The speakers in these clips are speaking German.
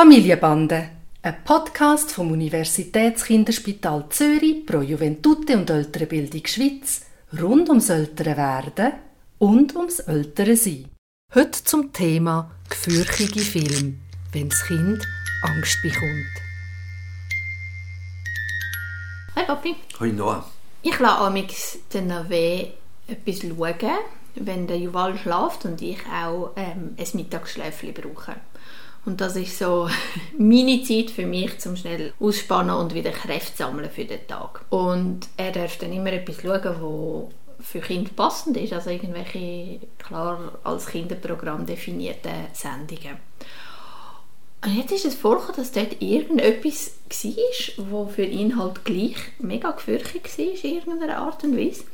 Familienbande, ein Podcast vom Universitätskinderspital Zürich pro Juventute und ältere Bildung Schweiz rund ums ältere Werden und ums ältere Sein. Heute zum Thema gefürchtige Film, wenn das Kind Angst bekommt. Hi Papi. Hoi Noah. Ich lasse amix den Nave etwas schauen, wenn der Juval schläft und ich auch ähm, ein Mittagsschläfchen brauche. Und das ist so meine Zeit für mich, zum schnell ausspannen und wieder Kräfte sammeln für den Tag. Und er darf dann immer etwas schauen, wo für Kinder passend ist, also irgendwelche klar als Kinderprogramm definierte Sendungen. Und jetzt ist es vorgekommen, dass dort irgendetwas war, wo für ihn halt gleich mega gefürchtet war, in irgendeiner Art und Weise.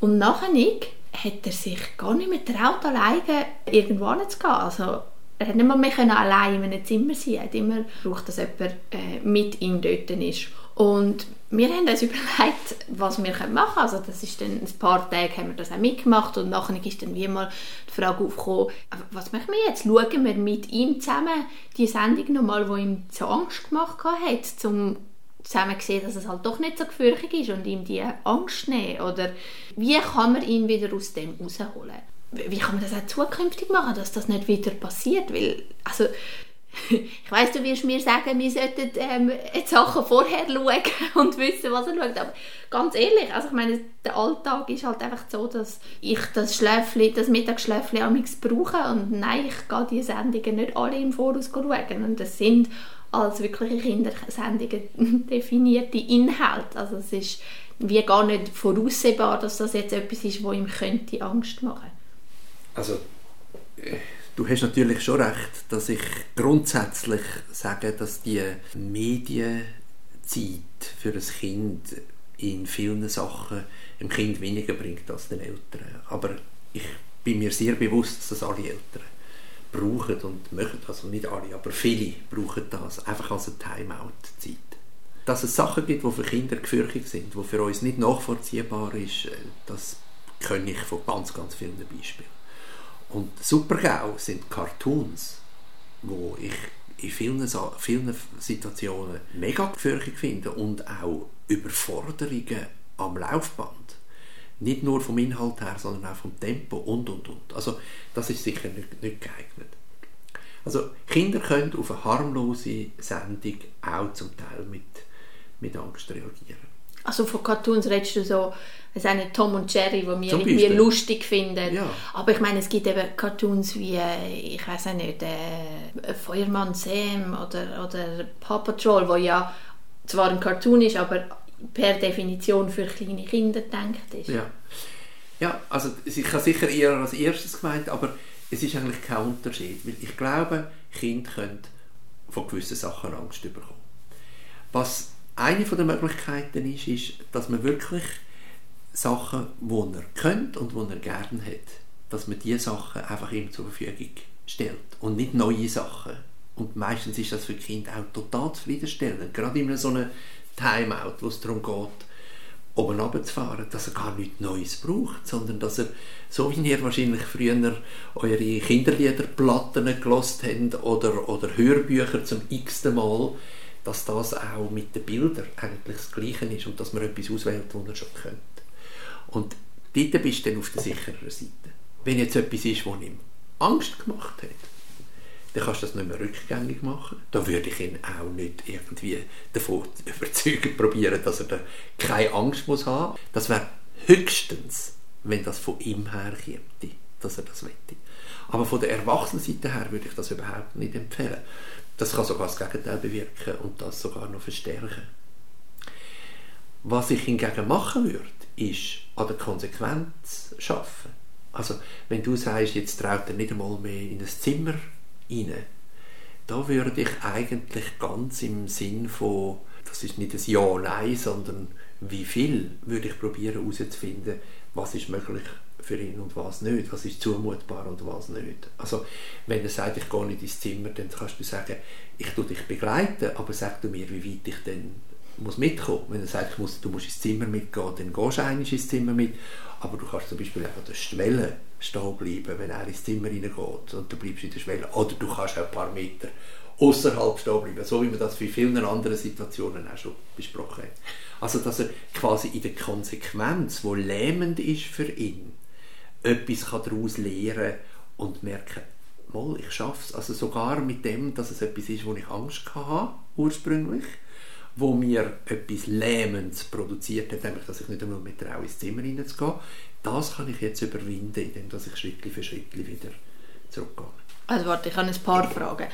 Und nachher hat er sich gar nicht mehr getraut, alleine irgendwo hinzugehen. Also er hat nicht mehr, mehr allein in einem Zimmer sein. Er hat immer gebraucht, dass jemand äh, mit ihm dort ist. Und wir haben uns überlegt, was wir machen können. Also das ist dann, ein paar Tage haben wir das auch mitgemacht und nachher ist dann wie mal die Frage aufgekommen, was machen wir jetzt? Schauen wir mit ihm zusammen die Sendung nochmal, die ihm so Angst gemacht hat, um zusammen zu sehen, dass es halt doch nicht so gefürchtig ist und ihm die Angst nehmen? Oder wie kann man ihn wieder aus dem rausholen? Wie kann man das auch zukünftig machen, dass das nicht wieder passiert? Weil, also, ich weiß, du wirst mir sagen, wir sollten ähm, die Sachen vorher schauen und wissen, was er schaut. Aber ganz ehrlich, also ich meine, der Alltag ist halt einfach so, dass ich das Schläfli, das Mittagsschläfli amigs brauche und nein, ich gehe diese Sendungen nicht alle im Voraus schauen. Und das sind als wirkliche Kindersendungen definierte Inhalte. Also es ist wie gar nicht voraussehbar, dass das jetzt etwas ist, wo ihm könnte Angst machen könnte. Also, du hast natürlich schon recht, dass ich grundsätzlich sage, dass die Medienzeit für ein Kind in vielen Sachen dem Kind weniger bringt als den Eltern. Aber ich bin mir sehr bewusst, dass das alle Eltern brauchen und möchten, also nicht alle, aber viele brauchen das, einfach als eine Timeout-Zeit. Dass es Sachen gibt, die für Kinder gefürchtet sind, die für uns nicht nachvollziehbar ist, äh, das kenne ich von ganz, ganz vielen Beispielen. Und Supergau sind Cartoons, wo ich in vielen, vielen Situationen mega gefürchtet finde und auch Überforderungen am Laufband. Nicht nur vom Inhalt her, sondern auch vom Tempo und und und. Also das ist sicher nicht, nicht geeignet. Also Kinder können auf eine harmlose Sendung auch zum Teil mit, mit Angst reagieren. Also von Cartoons redest du so, es nicht Tom und Jerry, die wir irgendwie lustig finden. Ja. Aber ich meine, es gibt eben Cartoons wie, ich weiß nicht, äh, Feuermann Sam oder, oder Paw Patrol, wo ja zwar ein Cartoon ist, aber per Definition für kleine Kinder gedacht ist. Ja, ja also ich habe sicher eher als erstes gemeint, aber es ist eigentlich kein Unterschied, weil ich glaube, Kinder können von gewissen Sachen Angst bekommen. Was eine der Möglichkeiten ist, ist, dass man wirklich Sachen, die er kennt und die er gerne hat, dass man diese Sachen einfach ihm zur Verfügung stellt und nicht neue Sachen. Und meistens ist das für Kinder auch total zufriedenstellend. Gerade in so einem Timeout, wo es darum geht, oben runterzufahren, dass er gar nichts Neues braucht, sondern dass er, so wie ihr wahrscheinlich früher eure Kinderliederplatten gelost habt oder, oder Hörbücher zum x-ten Mal, dass das auch mit den Bildern eigentlich das Gleiche ist und dass man etwas auswählt, was man schon kennt. Und dort bist du dann auf der sicheren Seite. Wenn jetzt etwas ist, was ihm Angst gemacht hat, dann kannst du das nicht mehr rückgängig machen. Da würde ich ihn auch nicht irgendwie davon überzeugen probieren, dass er da keine Angst muss haben. Das wäre höchstens, wenn das von ihm her käme, dass er das möchte. Aber von der Erwachsenenseite her würde ich das überhaupt nicht empfehlen. Das kann sogar das Gegenteil bewirken und das sogar noch verstärken. Was ich hingegen machen würde, ist an der Konsequenz schaffen. Also, wenn du sagst, jetzt traut er nicht einmal mehr in ein Zimmer rein, da würde ich eigentlich ganz im Sinn von, das ist nicht ein Ja, Nein, sondern wie viel, würde ich probieren herauszufinden, was ist möglich für ihn und was nicht, was ist zumutbar und was nicht. Also wenn er sagt, ich gehe nicht ins Zimmer, dann kannst du sagen, ich tue dich begleiten, aber sag du mir, wie weit ich denn muss mitkommen. Wenn er sagt, ich muss, du musst ins Zimmer mitgehen, dann gehst du eigentlich ins Zimmer mit, aber du kannst zum Beispiel einfach der Schwelle stehen bleiben, wenn er ins Zimmer reingeht und du bleibst in der Schwelle. Oder du kannst ein paar Meter außerhalb stehen bleiben, so wie man das für vielen anderen Situationen auch schon besprochen hat. Also dass er quasi in der Konsequenz, wo lähmend ist für ihn, etwas daraus lernen und merken, mal, ich schaffe es. Also sogar mit dem, dass es etwas ist, wo ich Angst hatte, ursprünglich, wo mir etwas Lähmendes produziert hat, nämlich, dass ich nicht einmal mit traue, ins Zimmer hineinzugehen, das kann ich jetzt überwinden, indem ich Schritt für Schritt wieder zurückgehe. Also warte, ich habe ein paar Fragen.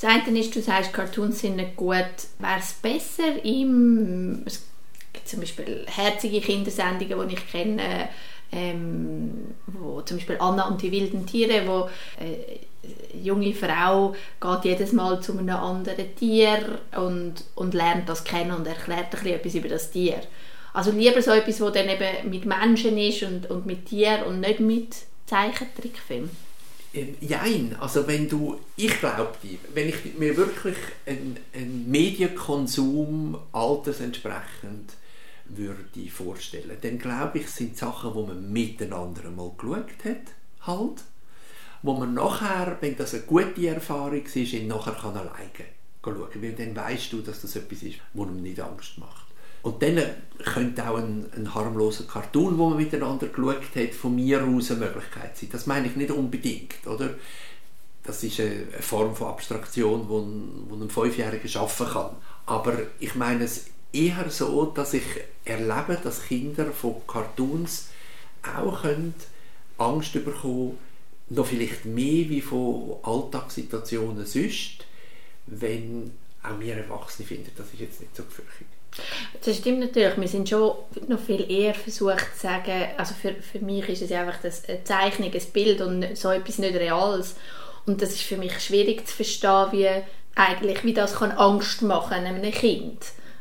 Das eine ist, du sagst, Cartoons sind nicht gut. Wäre es besser, im, es gibt zum Beispiel herzige Kindersendungen, die ich kenne, ähm, wo zum Beispiel Anna und die wilden Tiere, wo äh, eine junge Frau geht jedes Mal zu einem anderen Tier und, und lernt das kennen und erklärt ein etwas über das Tier. Also lieber so etwas, wo dann eben mit Menschen ist und, und mit Tieren und nicht mit Zeichentrickfilmen. Ähm, jein, also wenn du, ich glaube wenn ich mir wirklich einen, einen Medienkonsum altersentsprechend würde vorstellen, dann glaube ich, sind Sachen, wo man miteinander einmal geschaut hat, halt, wo man nachher, wenn das eine gute Erfahrung ist, nachher kann alleine schauen, weil dann weißt du, dass das etwas ist, wo einem nicht Angst macht. Und dann könnte auch ein, ein harmloser Cartoon, wo man miteinander geschaut hat, von mir aus eine Möglichkeit sein. Das meine ich nicht unbedingt, oder? Das ist eine, Form von Abstraktion, die ein, ein Fünfjähriger schaffen kann. Aber ich meine es eher so, dass ich erlebe, dass Kinder von Cartoons auch können Angst bekommen noch vielleicht mehr wie von Alltagssituationen sonst, wenn auch wir Erwachsene finden, das ist jetzt nicht so gefürchtet. Das stimmt natürlich. Wir sind schon noch viel eher versucht zu sagen, also für, für mich ist es einfach das, eine Zeichnung, ein Bild und so etwas nicht Reales. Und das ist für mich schwierig zu verstehen, wie eigentlich, wie das kann Angst machen einem Kind.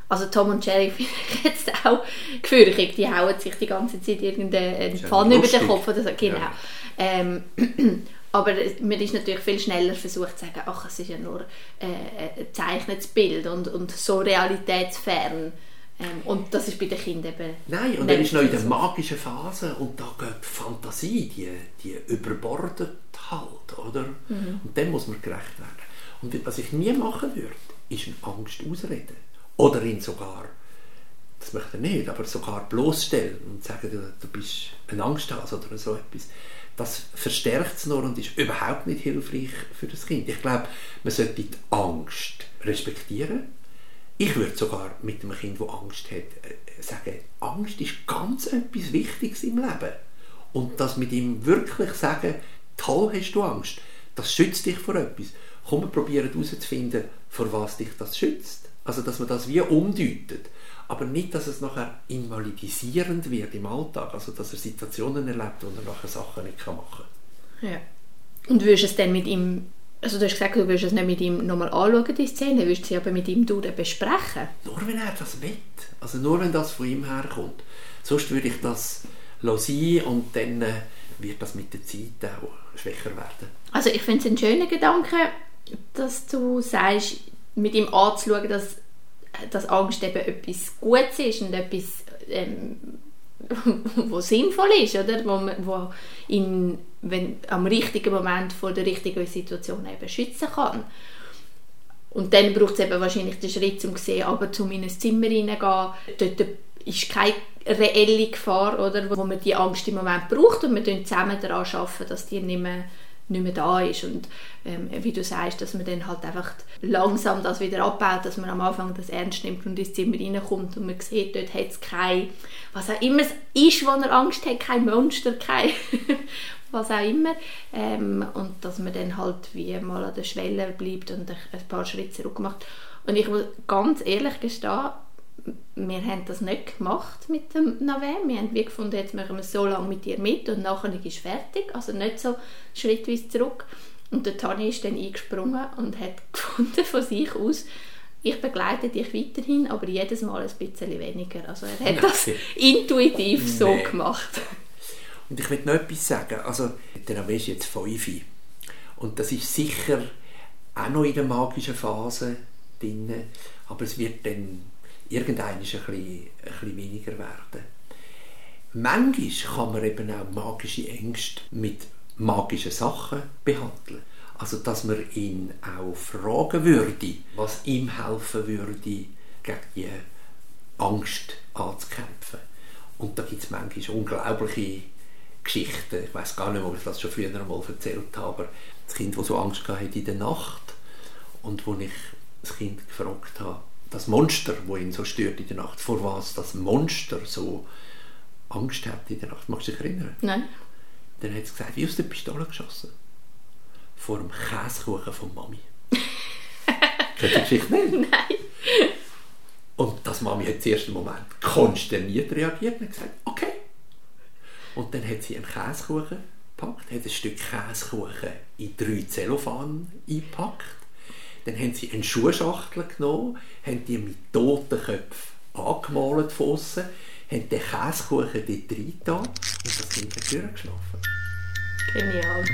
Also Tom und Jerry finde ich jetzt auch gefürchtig. Die hauen sich die ganze Zeit irgendeine Pfanne über den Kopf oder so. Genau. Ja. Ähm, aber man ist natürlich viel schneller versucht zu sagen, ach, es ist ja nur äh, ein gezeichnetes Bild und, und so realitätsfern. Ähm, und das ist bei den Kindern eben... Nein, und dann ist noch in der magischen Phase und da geht die Fantasie, die, die überbordet halt, oder? Mhm. Und dem muss man gerecht werden. Und was ich nie machen würde, ist eine Angst ausreden. Oder ihn sogar, das möchte er nicht, aber sogar bloßstellen und sagen, du, du bist ein Angsthase oder so etwas das verstärkt es nur und ist überhaupt nicht hilfreich für das Kind. Ich glaube, man sollte die Angst respektieren. Ich würde sogar mit einem Kind, das Angst hat, äh, sagen, Angst ist ganz etwas Wichtiges im Leben. Und das mit ihm wirklich sagen, toll hast du Angst, das schützt dich vor etwas. Komm, wir probieren herauszufinden, vor was dich das schützt. Also, dass man das wie umdeutet aber nicht, dass es nachher invalidisierend wird im Alltag, also dass er Situationen erlebt, wo er nachher Sachen nicht machen kann. Ja. Und würdest du es dann mit ihm, also du hast gesagt, du würdest es nicht mit ihm nochmal anschauen, die Szene, würdest du sie aber mit ihm besprechen? Nur wenn er das will, also nur wenn das von ihm herkommt. Sonst würde ich das sein und dann äh, wird das mit der Zeit auch schwächer werden. Also ich finde es ein schöner Gedanke, dass du sagst, mit ihm anzuschauen, dass dass Angst eben etwas Gutes ist und etwas, ähm, wo sinnvoll ist, oder? Wo, wo ihn wenn, am richtigen Moment vor der richtigen Situation eben schützen kann. Und dann braucht es eben wahrscheinlich den Schritt, um zu sehen, aber zu in Zimmer hineingehen, dort ist keine reelle Gefahr, oder, wo man die Angst im Moment braucht und wir zusammen daran arbeiten, dass die nicht mehr nicht mehr da ist. Und ähm, wie du sagst, dass man dann halt einfach langsam das wieder abbaut, dass man am Anfang das ernst nimmt und ins Zimmer reinkommt und man sieht, dort hat es kein, was auch immer es ist, wo er Angst hat, kein Monster, kein was auch immer. Ähm, und dass man dann halt wie mal an der Schwelle bleibt und ein paar Schritte zurück macht und ich muss ganz ehrlich gestehen, wir haben das nicht gemacht mit dem Nave. Wir haben wie gefunden, jetzt machen wir so lange mit dir mit und nachher ist fertig. Also nicht so schrittweise zurück. Und der Tani ist dann eingesprungen und hat gefunden von sich aus, ich begleite dich weiterhin, aber jedes Mal ein bisschen weniger. Also er hat das intuitiv so nee. gemacht. Und ich will noch etwas sagen. Also der Nave ist jetzt fünf. Und das ist sicher auch noch in der magischen Phase drin. Aber es wird dann irgendwann ein bisschen, ein bisschen weniger werden. Manchmal kann man eben auch magische Ängste mit magischen Sachen behandeln. Also, dass man ihn auch fragen würde, was ihm helfen würde, gegen die Angst anzukämpfen. Und da gibt es manchmal unglaubliche Geschichten. Ich weiß gar nicht, ob ich das schon früher einmal erzählt habe, aber das Kind, das so Angst hatte in der Nacht und wo ich das Kind gefragt habe, das Monster, wo ihn so stört in der Nacht, vor was das Monster so Angst hat in der Nacht. Magst du dich erinnern? Nein. Dann hat es gesagt, wie aus der Pistole geschossen. Vor dem Käsekuchen von Mami. Kennst du die Geschichte nicht? Nein. Und das Mami hat im ersten Moment konsterniert reagiert und gesagt, okay. Und dann hat sie einen Käsekuchen gepackt, hat ein Stück Käsekuchen in drei Zellophan eingepackt. Dann haben sie eine Schuhschachtel genommen, haben die mit toten Köpfen angemalt von außen, haben den Käsekuchen dort reingetan und das Kind hat durchgeschlafen. Genial.